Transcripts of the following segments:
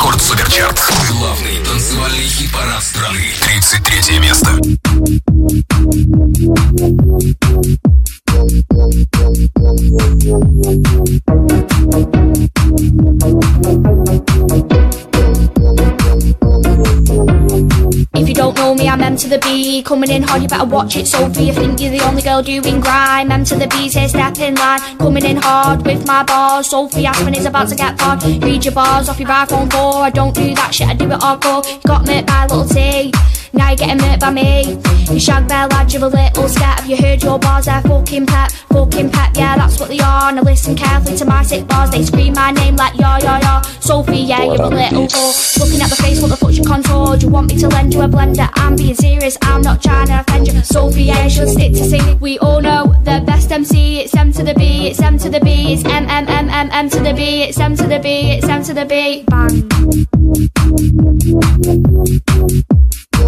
Рекорд Суперчарт. Главный танцевальный хит-парад страны. 33 место. If you know me, I'm M to the B. Coming in hard, you better watch it, Sophie. You think you're the only girl doing grime. M to the B's here, step in line. Coming in hard with my bars. Sophie Aspen is about to get hard. Read your bars off your iPhone 4. I don't do that shit, I do it hardcore. You got me by little T. Now you're getting hurt by me. You shag bear lad, you're a little scat. Have you heard your bars? They're fucking pep, fucking pep. Yeah, that's what they are. Now listen carefully to my sick bars. They scream my name like yo yo yo. Sophie, yeah, you're a little whore. Looking at the face, what the fuck's your contour? Do you want me to lend you a blender? I'm being serious, I'm not trying to offend you. Sophie, yeah, you should stick to singing. We all know the best MC. It's M to the B, it's M to the B, it's M M M M M to the B, it's M to the B, it's M to the B. Bang.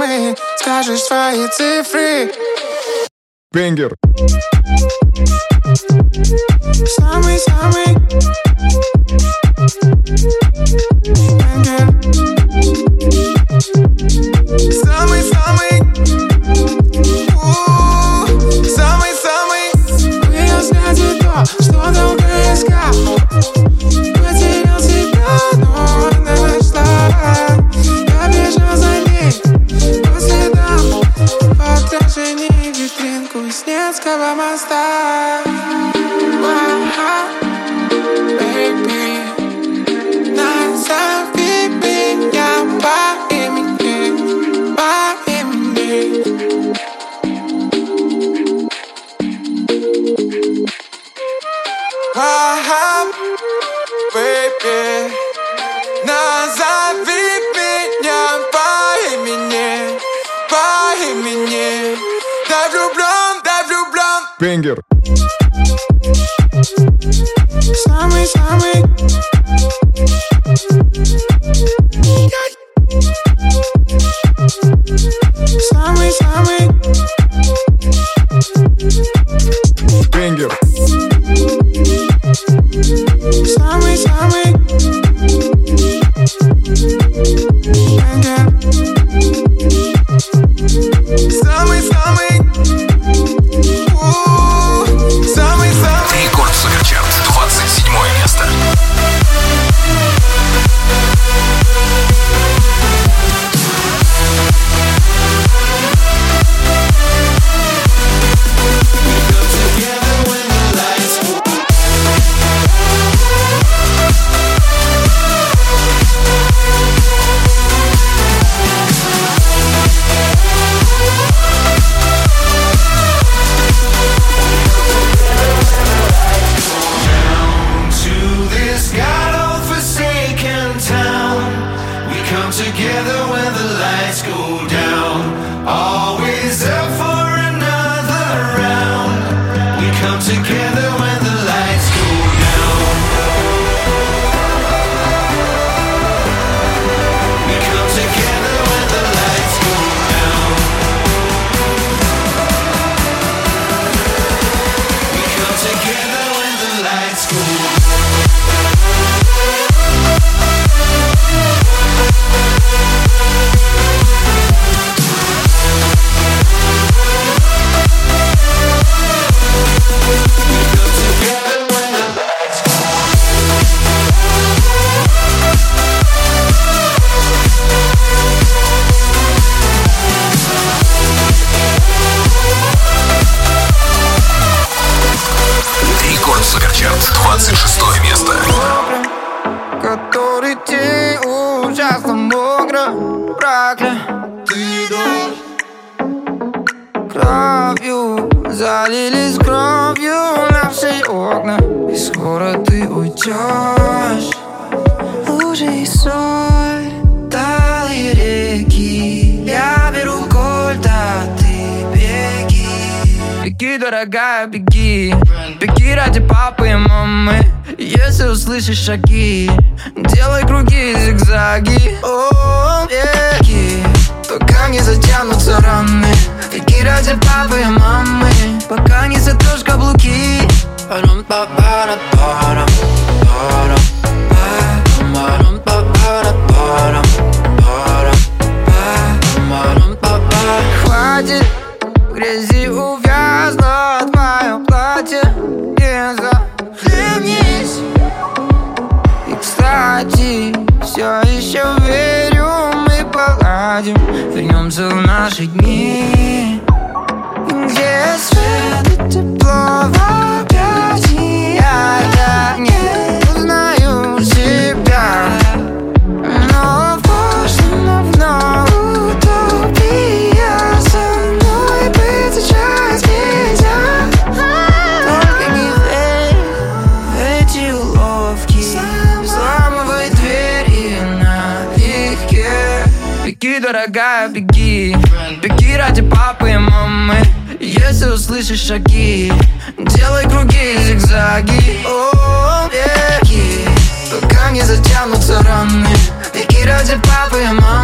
мы Скажешь свои цифры. Бенгер. Самый-самый. Бенгер. I'm my star. Бенгер. Самый-самый. Самый-самый. наши шаги Делай круги, зигзаги. О, веки. Пока не затянутся раны. Веки ради папы и мамы.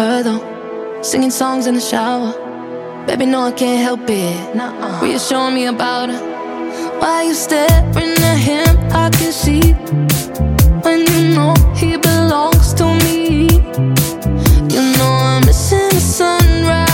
her though. Singing songs in the shower. Baby, no, I can't help it. Why you showing me about her. Why you staring at him? I can see when you know he belongs to me. You know I'm missing the sunrise.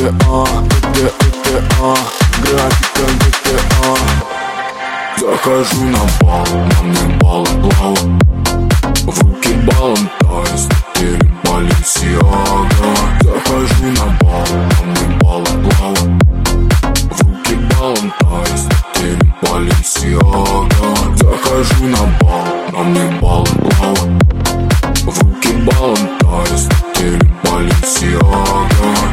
GTA, GTA, графика GTA Захожу на бал, на мне бал плава В руки балом тайс, теперь Баленсиага Захожу на бал, на мне бал плава В руки балом тайс, теперь Баленсиага Захожу на бал, на мне бал плава В руки балом тайс, теперь Баленсиага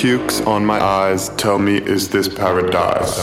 Pukes on my eyes tell me, is this paradise?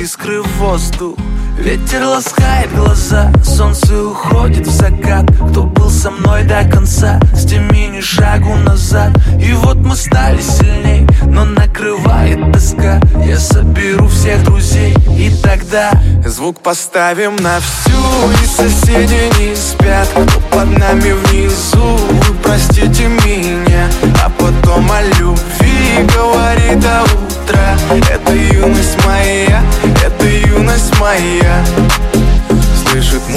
Искры в воздух. Ветер ласкает глаза, солнце уходит в закат. Кто был со мной до конца, с теми ни шагу назад. И вот мы стали сильней, но накрывает тоска. Я соберу всех друзей, и тогда Звук поставим на всю, и соседи не спят Кто под нами внизу, вы простите меня А потом о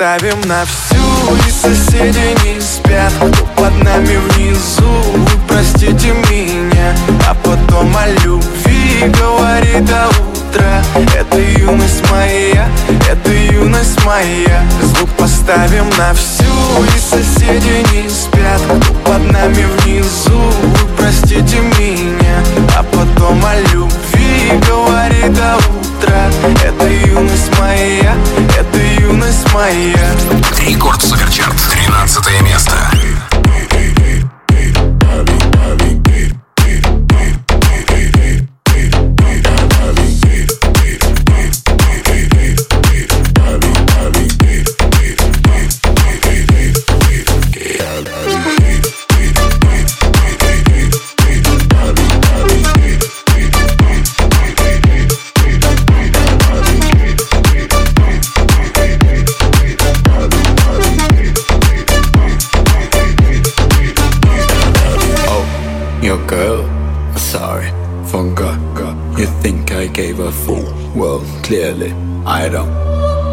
поставим на всю, и соседи не спят. Кто под нами внизу, простите меня. А потом о любви говори до утра Это юность моя, это юность моя. Звук поставим на всю, и соседи не спят. Кто под нами внизу, простите меня. А потом о любви говори до утра Это юность моя, это юность моя. Рекорд Суперчарт, 13 место. Gave a fool? Well, clearly I don't.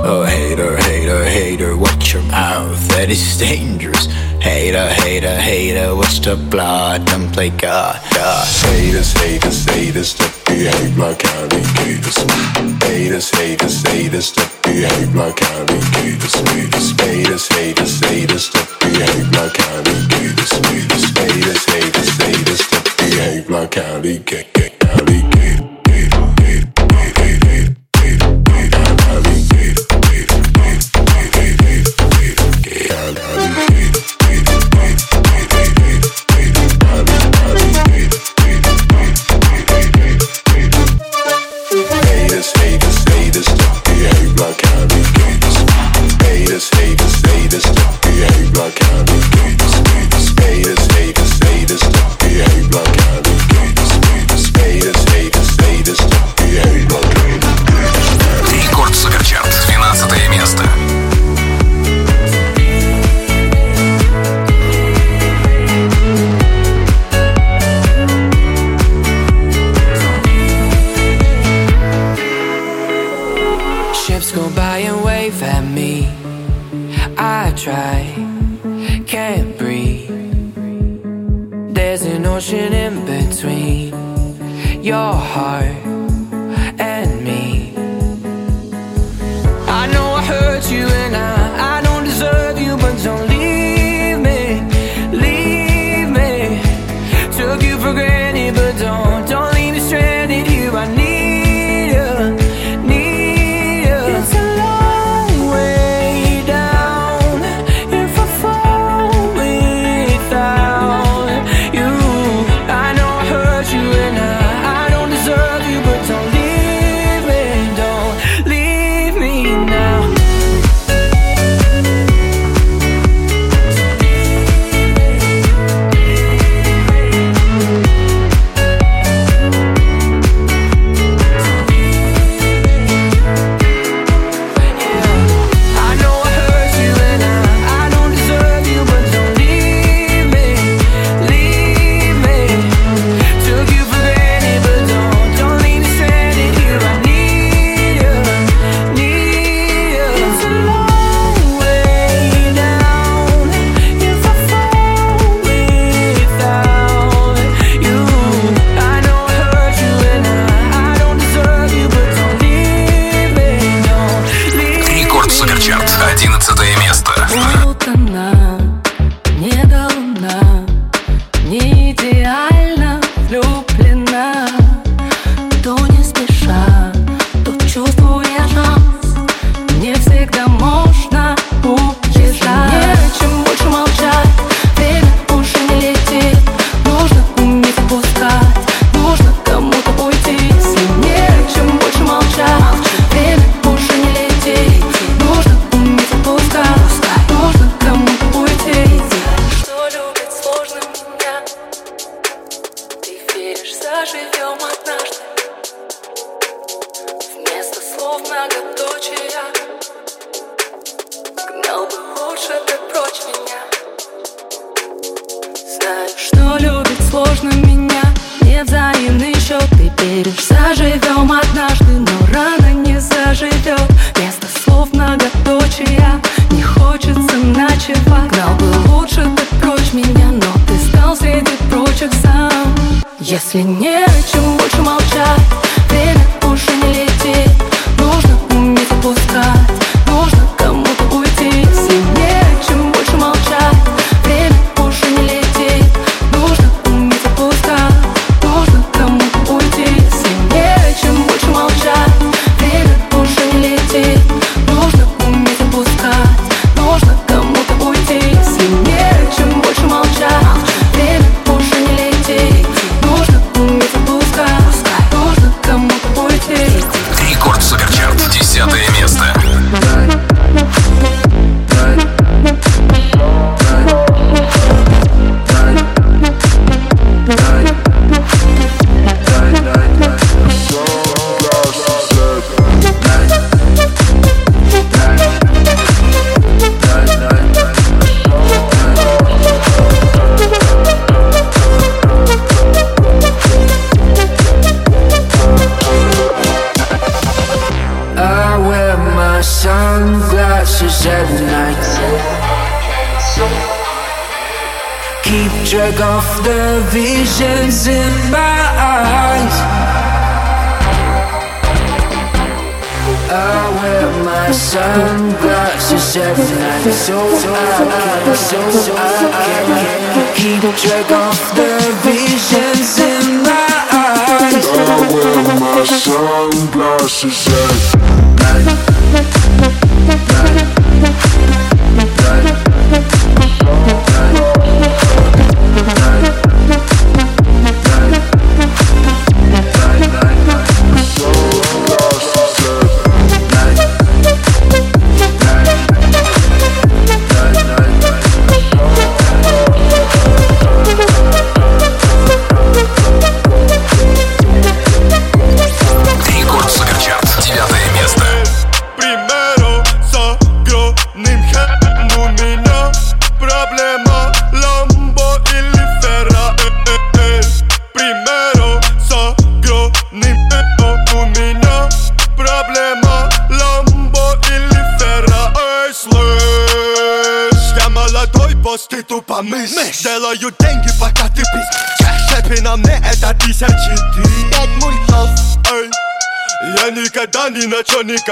Oh, hater, hater, hater, watch your mouth, that is dangerous. Hater, hater, hater, watch the blood, don't play God, God. Haters, haters, haters that behave like alligators. Haters, haters, haters that behave like alligators. Haters, haters, haters, that behave like alligators. Haters, haters, haters, that behave like alligators.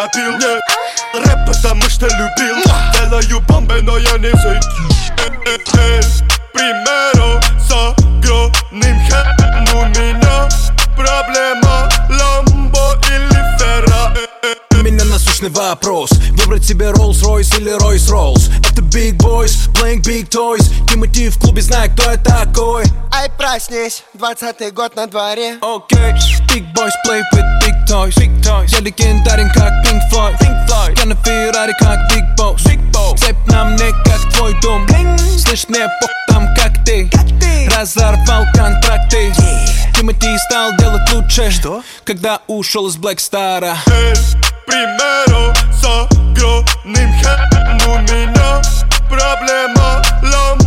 пропил yeah. Рэп потому что любил Делаю бомбы, но я не взойти примеро с огромным хэм У меня проблема Ламбо или Ферра У меня насущный вопрос Выбрать себе Rolls-Royce или Royce-Rolls Это Big Boys, playing Big Toys. Тимати в клубе, знает кто это Проснись, двадцатый год на дворе Окей, big boys play with big toys, big toys. Я легендарен, как Pink Floyd, Pink Floyd. Я на Феррари, как Big Boss, Big Boss. Цепь на мне, как твой дом Bling. Слышь, мне бог там, как ты, как ты. Разорвал контракты yeah. Тимати стал делать лучше Что? Когда ушел из Black Star примеру, с огромным хэ ну, У меня проблема ломать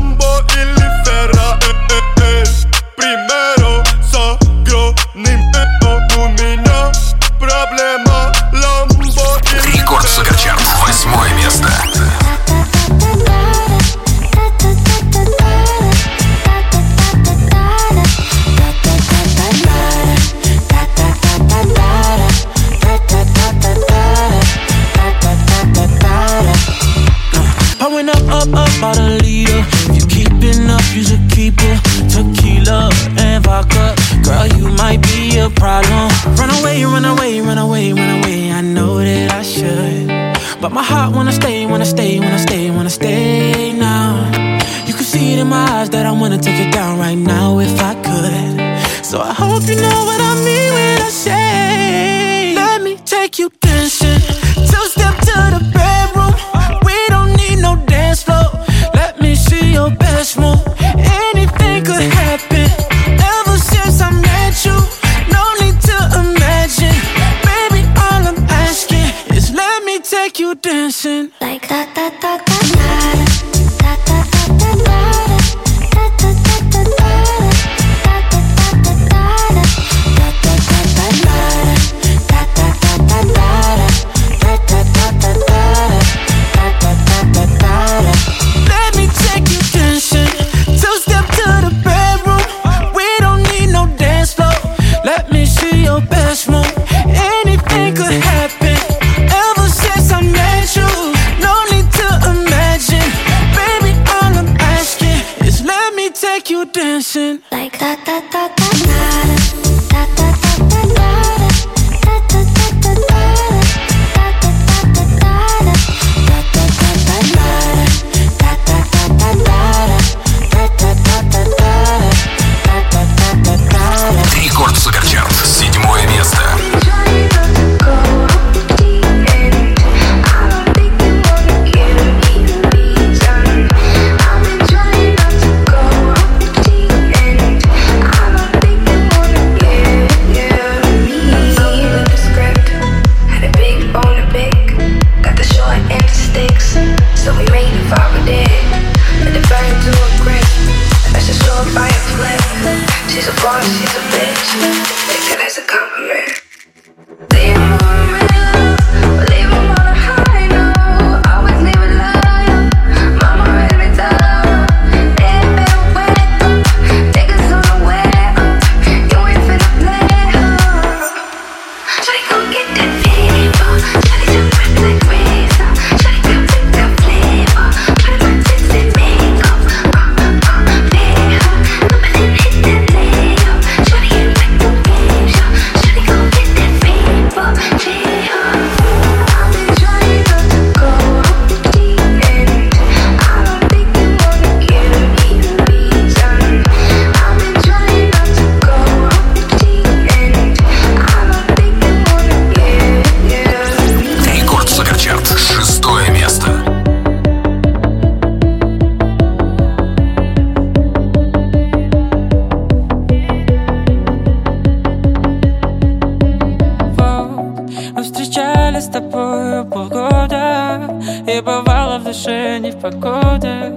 И бывало в душе не в погоде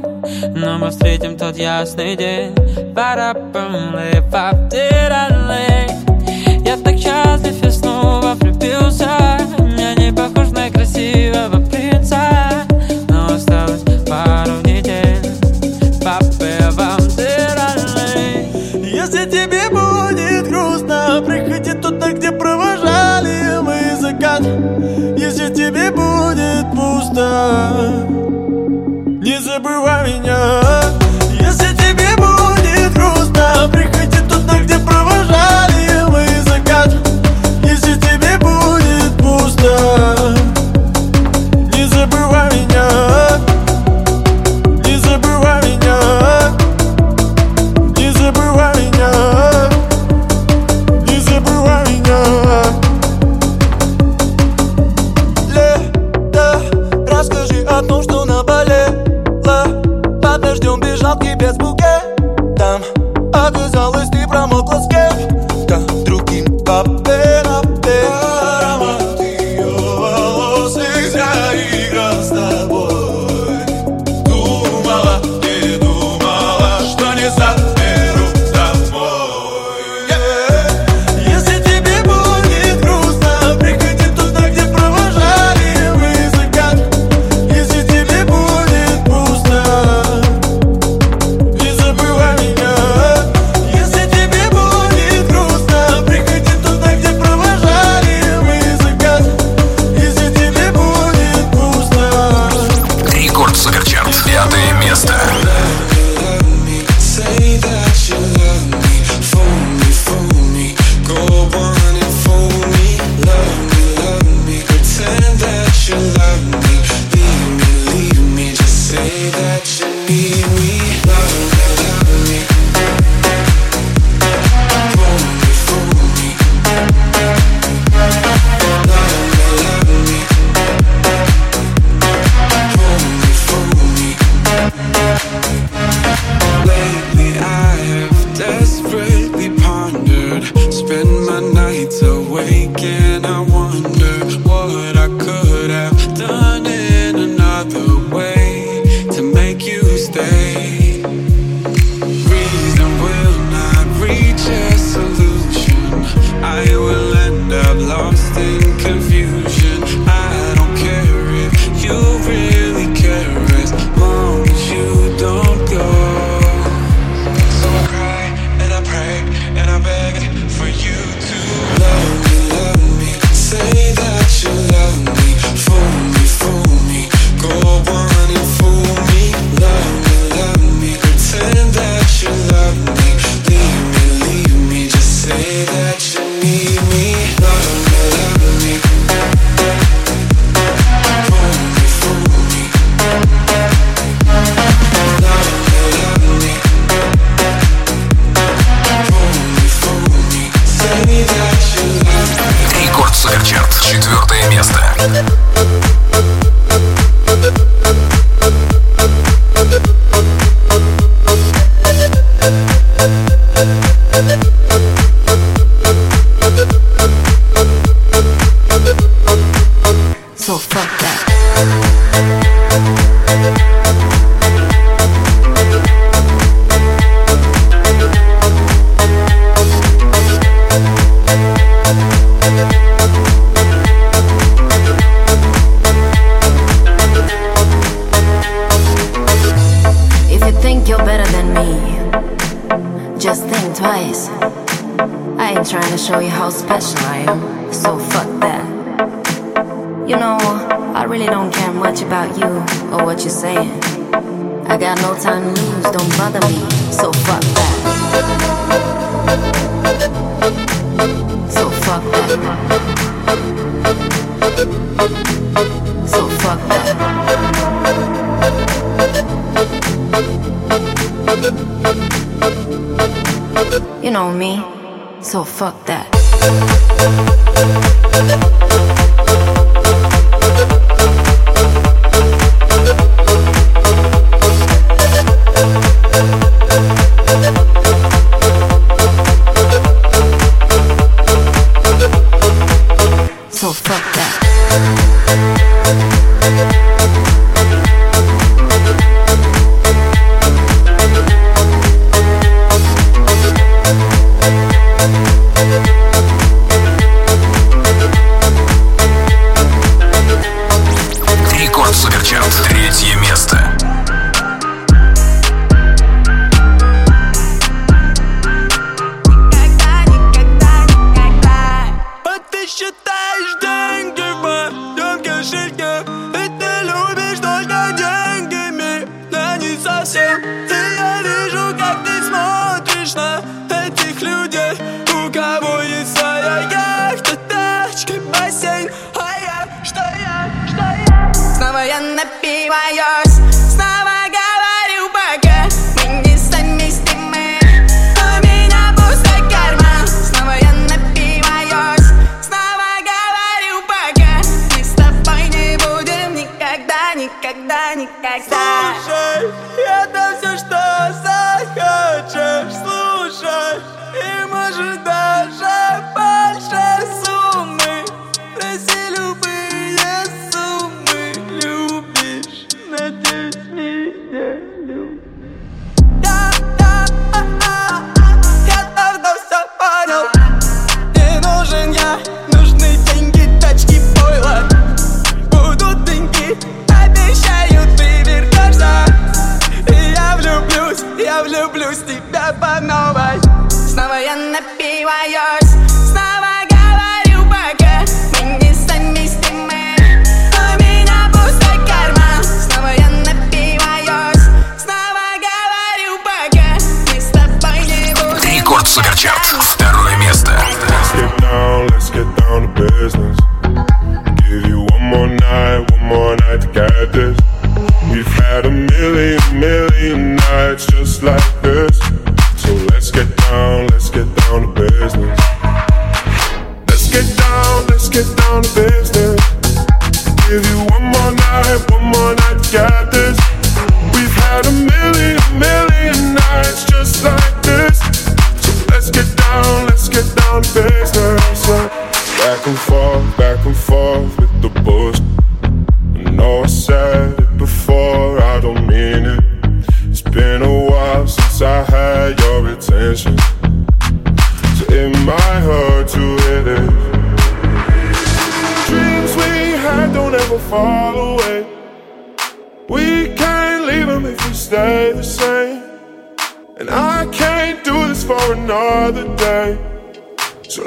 Но мы встретим тот ясный день. Пара пам Я так счастлив и снова влюбился. Я не похож на красивого Не забывай меня.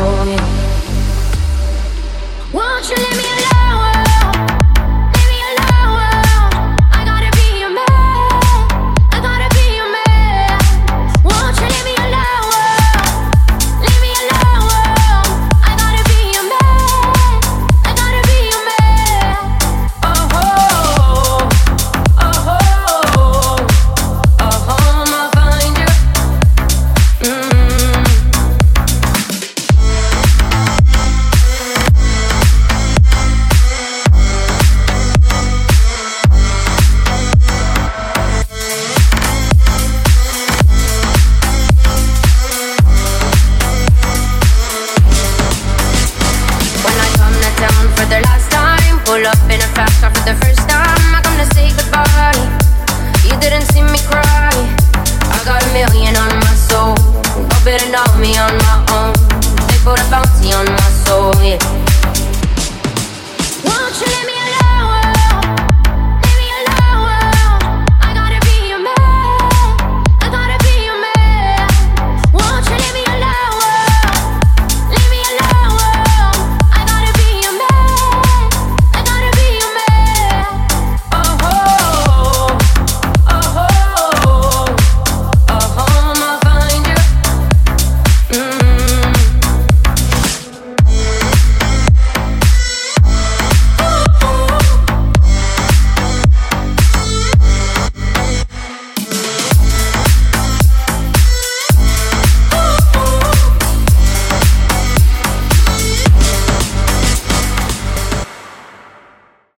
for you. Won't you leave me alone?